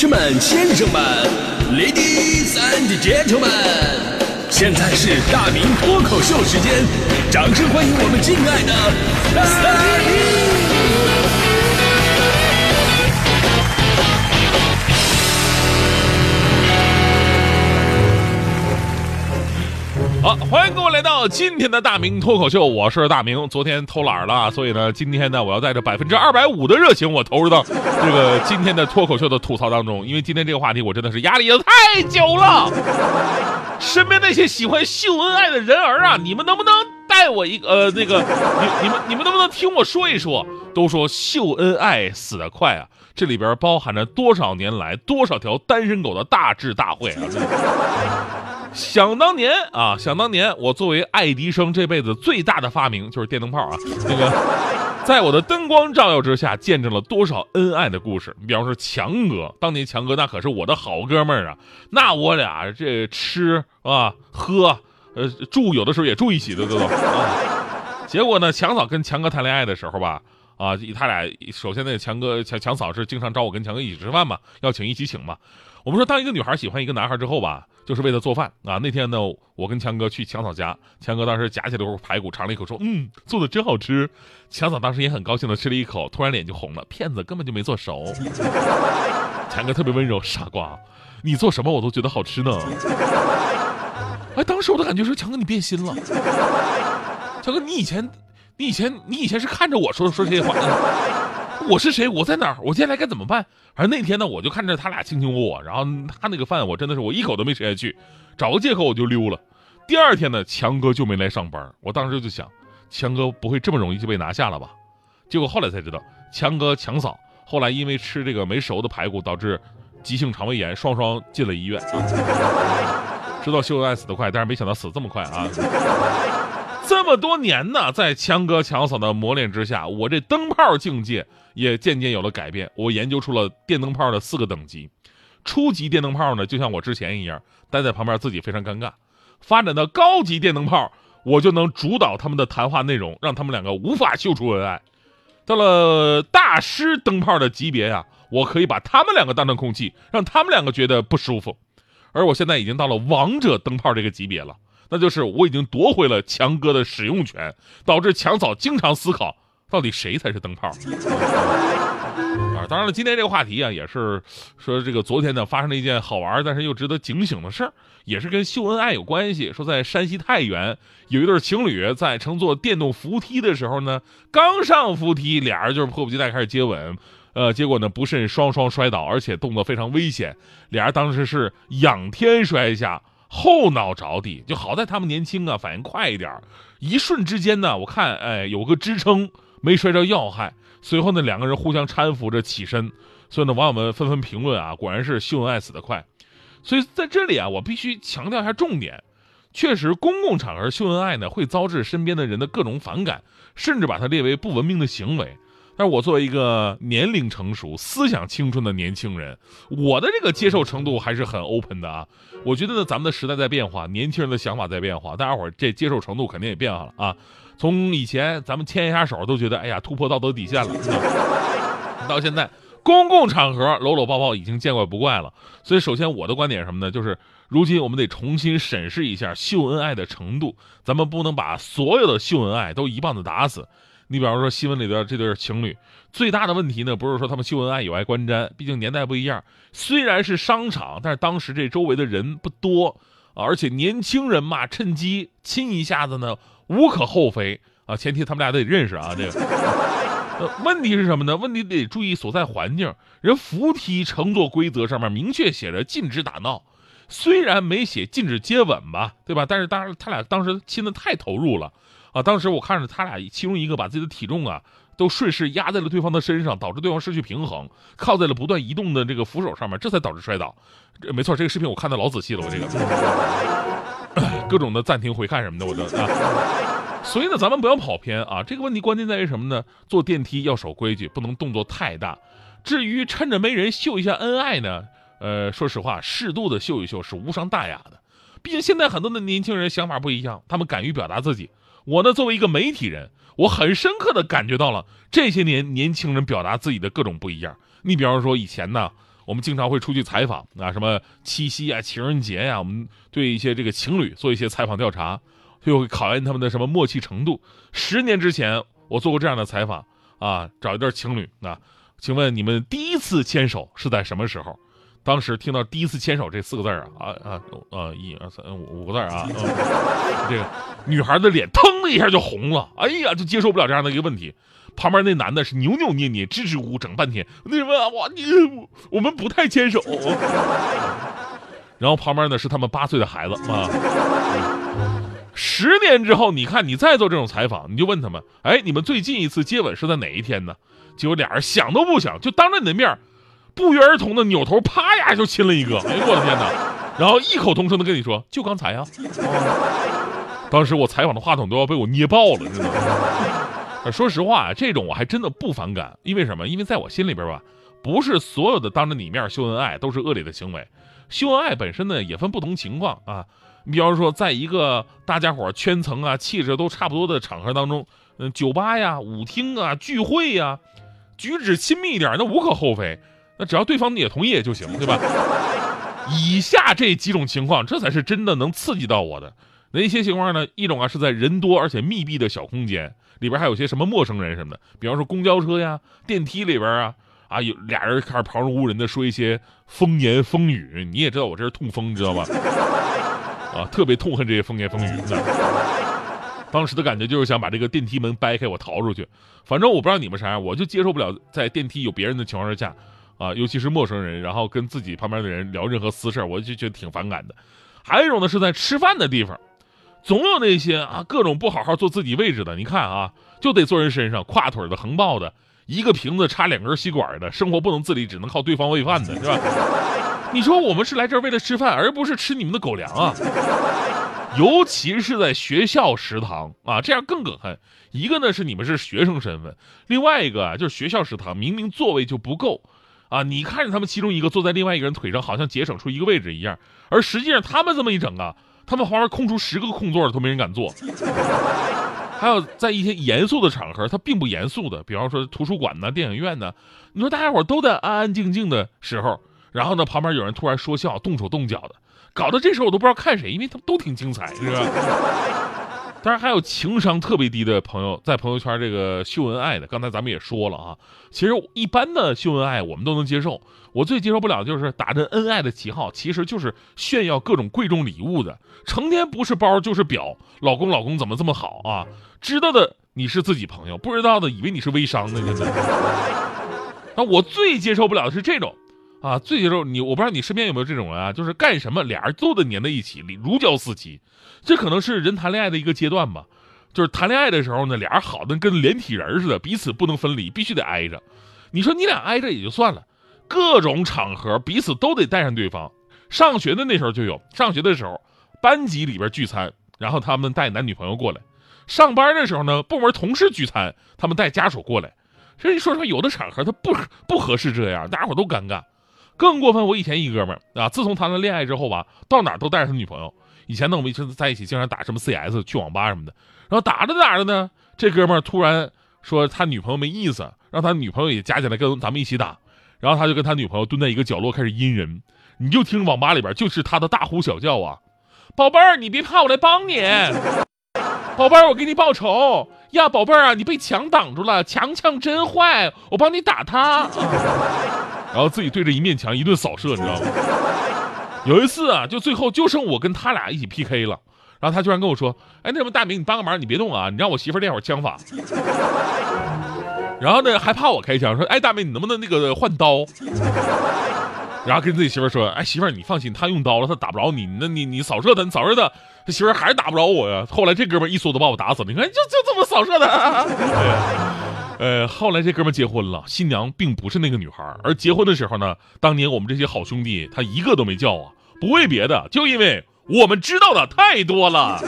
士们、先生们，Ladies and Gentlemen，现在是大明脱口秀时间，掌声欢迎我们敬爱的大明！好，欢迎今天的大明脱口秀，我是大明。昨天偷懒了，所以呢，今天呢，我要带着百分之二百五的热情，我投入到这个今天的脱口秀的吐槽当中。因为今天这个话题，我真的是压力也太久了。身边那些喜欢秀恩爱的人儿啊，你们能不能带我一个呃那个，你你们你们能不能听我说一说？都说秀恩爱死得快啊，这里边包含着多少年来多少条单身狗的大智大慧啊！想当年啊，想当年，我作为爱迪生这辈子最大的发明就是电灯泡啊。那个，在我的灯光照耀之下，见证了多少恩爱的故事。你比方说强哥，当年强哥那可是我的好哥们儿啊，那我俩这吃啊喝，呃住，有的时候也住一起的都都。啊、结果呢，强嫂跟强哥谈恋爱的时候吧，啊，他俩首先那强哥强强嫂是经常找我跟强哥一起吃饭嘛，要请一起请嘛。我们说，当一个女孩喜欢一个男孩之后吧，就是为了做饭啊。那天呢，我跟强哥去强嫂家，强哥当时夹起了块排骨，尝了一口，说：“嗯，做的真好吃。”强嫂当时也很高兴的吃了一口，突然脸就红了，骗子根本就没做熟。强哥特别温柔，傻瓜，你做什么我都觉得好吃呢。哎，当时我的感觉是，强哥你变心了。强哥，你以前，你以前，你以前是看着我说说这些话的。我是谁？我在哪儿？我接下来该怎么办？而那天呢，我就看着他俩卿卿我我，然后他那个饭我真的是我一口都没吃下去，找个借口我就溜了。第二天呢，强哥就没来上班，我当时就想，强哥不会这么容易就被拿下了吧？结果后来才知道，强哥强嫂后来因为吃这个没熟的排骨，导致急性肠胃炎，双双进了医院。知道秀恩爱死得快，但是没想到死这么快啊！这么多年呢，在强哥强嫂的磨练之下，我这灯泡境界也渐渐有了改变。我研究出了电灯泡的四个等级，初级电灯泡呢，就像我之前一样，待在旁边自己非常尴尬；发展到高级电灯泡，我就能主导他们的谈话内容，让他们两个无法秀出恩爱。到了大师灯泡的级别呀，我可以把他们两个当成空气，让他们两个觉得不舒服。而我现在已经到了王者灯泡这个级别了。那就是我已经夺回了强哥的使用权，导致强嫂经常思考，到底谁才是灯泡？啊，当然了，今天这个话题啊，也是说这个昨天呢发生了一件好玩但是又值得警醒的事儿，也是跟秀恩爱有关系。说在山西太原有一对情侣在乘坐电动扶梯的时候呢，刚上扶梯，俩人就是迫不及待开始接吻，呃，结果呢不慎双双摔倒，而且动作非常危险，俩人当时是仰天摔下。后脑着地，就好在他们年轻啊，反应快一点一瞬之间呢，我看哎有个支撑，没摔着要害。随后呢，两个人互相搀扶着起身，所以呢，网友们纷纷评论啊，果然是秀恩爱死得快。所以在这里啊，我必须强调一下重点，确实公共场合秀恩爱呢，会遭致身边的人的各种反感，甚至把它列为不文明的行为。但是我作为一个年龄成熟、思想青春的年轻人，我的这个接受程度还是很 open 的啊。我觉得呢，咱们的时代在变化，年轻人的想法在变化，大家伙儿这接受程度肯定也变化了啊。从以前咱们牵一下手都觉得，哎呀，突破道德底线了，到现在公共场合搂搂抱抱已经见怪不怪了。所以，首先我的观点是什么呢？就是如今我们得重新审视一下秀恩爱的程度，咱们不能把所有的秀恩爱都一棒子打死。你比方说新闻里的这对情侣，最大的问题呢，不是说他们秀恩爱有碍观瞻，毕竟年代不一样。虽然是商场，但是当时这周围的人不多，而且年轻人嘛，趁机亲一下子呢，无可厚非啊。前提他们俩得认识啊。这个，问题是什么呢？问题得注意所在环境。人扶梯乘坐规则上面明确写着禁止打闹，虽然没写禁止接吻吧，对吧？但是当时他俩当时亲的太投入了。啊！当时我看着他俩，其中一个把自己的体重啊都顺势压在了对方的身上，导致对方失去平衡，靠在了不断移动的这个扶手上面，这才导致摔倒。没错，这个视频我看的老仔细了，我这个 各种的暂停回看什么的，我都啊。所以呢，咱们不要跑偏啊。这个问题关键在于什么呢？坐电梯要守规矩，不能动作太大。至于趁着没人秀一下恩爱呢，呃，说实话，适度的秀一秀是无伤大雅的。毕竟现在很多的年轻人想法不一样，他们敢于表达自己。我呢，作为一个媒体人，我很深刻的感觉到了这些年年轻人表达自己的各种不一样。你比方说，以前呢，我们经常会出去采访啊，什么七夕啊、情人节呀、我们对一些这个情侣做一些采访调查，就会考验他们的什么默契程度。十年之前，我做过这样的采访啊，找一对情侣啊，请问你们第一次牵手是在什么时候？当时听到“第一次牵手”这四个字儿啊啊啊一二三五五个字儿啊，这个女孩的脸腾的一下就红了，哎呀，就接受不了这样的一个问题。旁边那男的是扭扭捏捏、支支吾吾整半天，那什么哇你我们不太牵手。然后旁边呢是他们八岁的孩子啊。十年之后，你看你再做这种采访，你就问他们，哎，你们最近一次接吻是在哪一天呢？结果俩人想都不想，就当着你的面不约而同的扭头，啪呀就亲了一个。哎呦我的天哪！然后异口同声的跟你说，就刚才呀、当时我采访的话筒都要被我捏爆了，真的。呃说实话啊，这种我还真的不反感，因为什么？因为在我心里边吧，不是所有的当着你面秀恩爱都是恶劣的行为。秀恩爱本身呢，也分不同情况啊。你比方说，在一个大家伙圈层啊、气质都差不多的场合当中，嗯，酒吧呀、舞厅啊、聚会呀，举止亲密一点，那无可厚非。那只要对方也同意也就行，对吧？以下这几种情况，这才是真的能刺激到我的。哪些情况呢？一种啊是在人多而且密闭的小空间里边，还有些什么陌生人什么的，比方说公交车呀、电梯里边啊，啊有俩人开始旁若无人的说一些风言风语。你也知道我这是痛风，知道吧？啊，特别痛恨这些风言风语。当时的感觉就是想把这个电梯门掰开，我逃出去。反正我不知道你们啥样，我就接受不了在电梯有别人的情况下，啊，尤其是陌生人，然后跟自己旁边的人聊任何私事，我就觉得挺反感的。还有一种呢，是在吃饭的地方，总有那些啊各种不好好坐自己位置的，你看啊，就得坐人身上，跨腿的、横抱的，一个瓶子插两根吸管的，生活不能自理，只能靠对方喂饭的，是吧？你说我们是来这儿为了吃饭，而不是吃你们的狗粮啊！尤其是在学校食堂啊，这样更可恨。一个呢是你们是学生身份，另外一个啊就是学校食堂明明座位就不够，啊，你看着他们其中一个坐在另外一个人腿上，好像节省出一个位置一样，而实际上他们这么一整啊，他们旁边空出十个空座都没人敢坐。还有在一些严肃的场合，他并不严肃的，比方说图书馆呢、电影院呢，你说大家伙都在安安静静的时候，然后呢旁边有人突然说笑、动手动脚的，搞得这时候我都不知道看谁，因为他们都挺精彩，是吧？当然还有情商特别低的朋友在朋友圈这个秀恩爱的，刚才咱们也说了啊，其实一般的秀恩爱我们都能接受，我最接受不了就是打着恩爱的旗号，其实就是炫耀各种贵重礼物的，成天不是包就是表，老公老公怎么这么好啊？知道的你是自己朋友，不知道的以为你是微商呢，真的。那我最接受不了的是这种。啊，最接受你，我不知道你身边有没有这种人啊，就是干什么俩人都得粘在一起，如胶似漆。这可能是人谈恋爱的一个阶段吧，就是谈恋爱的时候呢，俩人好的跟连体人似的，彼此不能分离，必须得挨着。你说你俩挨着也就算了，各种场合彼此都得带上对方。上学的那时候就有，上学的时候班级里边聚餐，然后他们带男女朋友过来；上班的时候呢，部门同事聚餐，他们带家属过来。所以说实话，有的场合他不不合适这样，大家伙都尴尬。更过分，我以前一哥们儿啊，自从谈了恋爱之后吧，到哪儿都带着他女朋友。以前呢，我们一直在一起，经常打什么 CS、去网吧什么的。然后打着打着呢，这哥们儿突然说他女朋友没意思，让他女朋友也加进来跟咱们一起打。然后他就跟他女朋友蹲在一个角落开始阴人，你就听网吧里边就是他的大呼小叫啊，宝贝儿，你别怕，我来帮你。宝贝儿，我给你报仇呀！宝贝儿啊，你被墙挡住了，强强真坏，我帮你打他。然后自己对着一面墙一顿扫射，你知道吗？有一次啊，就最后就剩我跟他俩一起 PK 了，然后他居然跟我说：“哎，那什么大明，你帮个忙，你别动啊，你让我媳妇练会儿枪法。”然后呢，还怕我开枪，说：“哎，大明，你能不能那个换刀？”然后跟自己媳妇说：“哎，媳妇，你放心，他用刀了，他打不着你。那你你扫射他，你扫射他，他媳妇还是打不着我呀。”后来这哥们一梭子把我打死了。你看，就就这么扫射的。呃，后来这哥们结婚了，新娘并不是那个女孩，而结婚的时候呢，当年我们这些好兄弟他一个都没叫啊，不为别的，就因为我们知道的太多了。